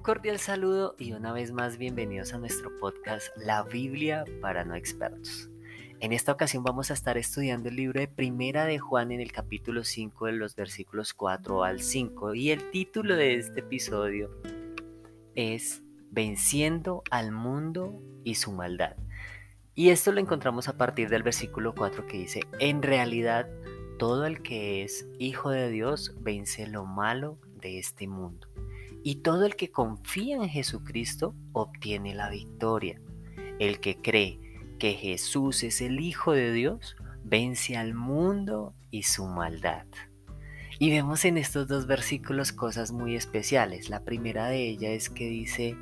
cordial saludo y una vez más bienvenidos a nuestro podcast La Biblia para no expertos. En esta ocasión vamos a estar estudiando el libro de Primera de Juan en el capítulo 5 de los versículos 4 al 5 y el título de este episodio es Venciendo al mundo y su maldad. Y esto lo encontramos a partir del versículo 4 que dice, en realidad todo el que es hijo de Dios vence lo malo de este mundo y todo el que confía en Jesucristo obtiene la victoria. El que cree que Jesús es el Hijo de Dios vence al mundo y su maldad. Y vemos en estos dos versículos cosas muy especiales. La primera de ellas es que dice,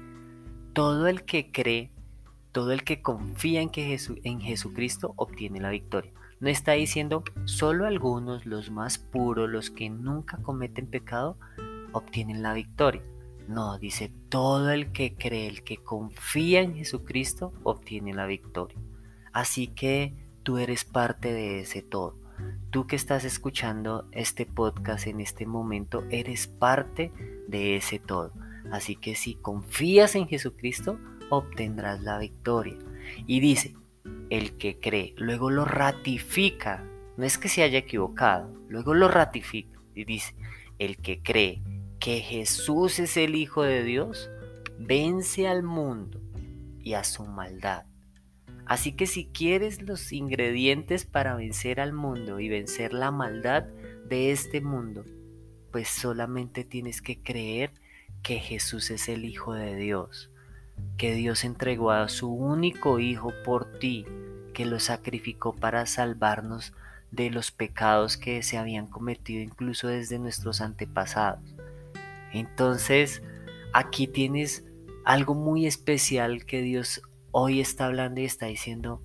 todo el que cree, todo el que confía en, que en Jesucristo obtiene la victoria. No está diciendo solo algunos, los más puros, los que nunca cometen pecado, obtienen la victoria. No, dice, todo el que cree, el que confía en Jesucristo, obtiene la victoria. Así que tú eres parte de ese todo. Tú que estás escuchando este podcast en este momento, eres parte de ese todo. Así que si confías en Jesucristo, obtendrás la victoria. Y dice, el que cree, luego lo ratifica. No es que se haya equivocado, luego lo ratifica. Y dice, el que cree que Jesús es el Hijo de Dios, vence al mundo y a su maldad. Así que si quieres los ingredientes para vencer al mundo y vencer la maldad de este mundo, pues solamente tienes que creer que Jesús es el Hijo de Dios, que Dios entregó a su único Hijo por ti, que lo sacrificó para salvarnos de los pecados que se habían cometido incluso desde nuestros antepasados. Entonces, aquí tienes algo muy especial que Dios hoy está hablando y está diciendo,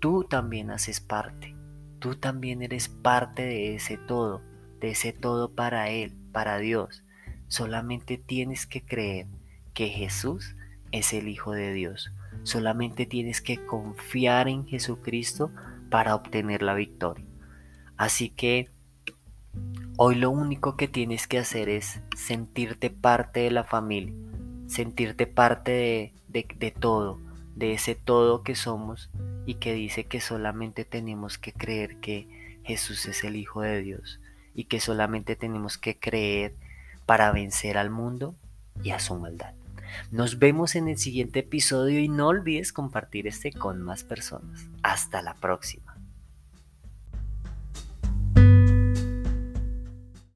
tú también haces parte, tú también eres parte de ese todo, de ese todo para Él, para Dios. Solamente tienes que creer que Jesús es el Hijo de Dios. Solamente tienes que confiar en Jesucristo para obtener la victoria. Así que Hoy lo único que tienes que hacer es sentirte parte de la familia, sentirte parte de, todo, de ese todo que somos y que dice que solamente tenemos que creer que Jesús es el Hijo de Dios y que solamente tenemos que creer para vencer al mundo y a su maldad. Nos vemos en el siguiente episodio y no olvides compartir este con más personas. Hasta la próxima.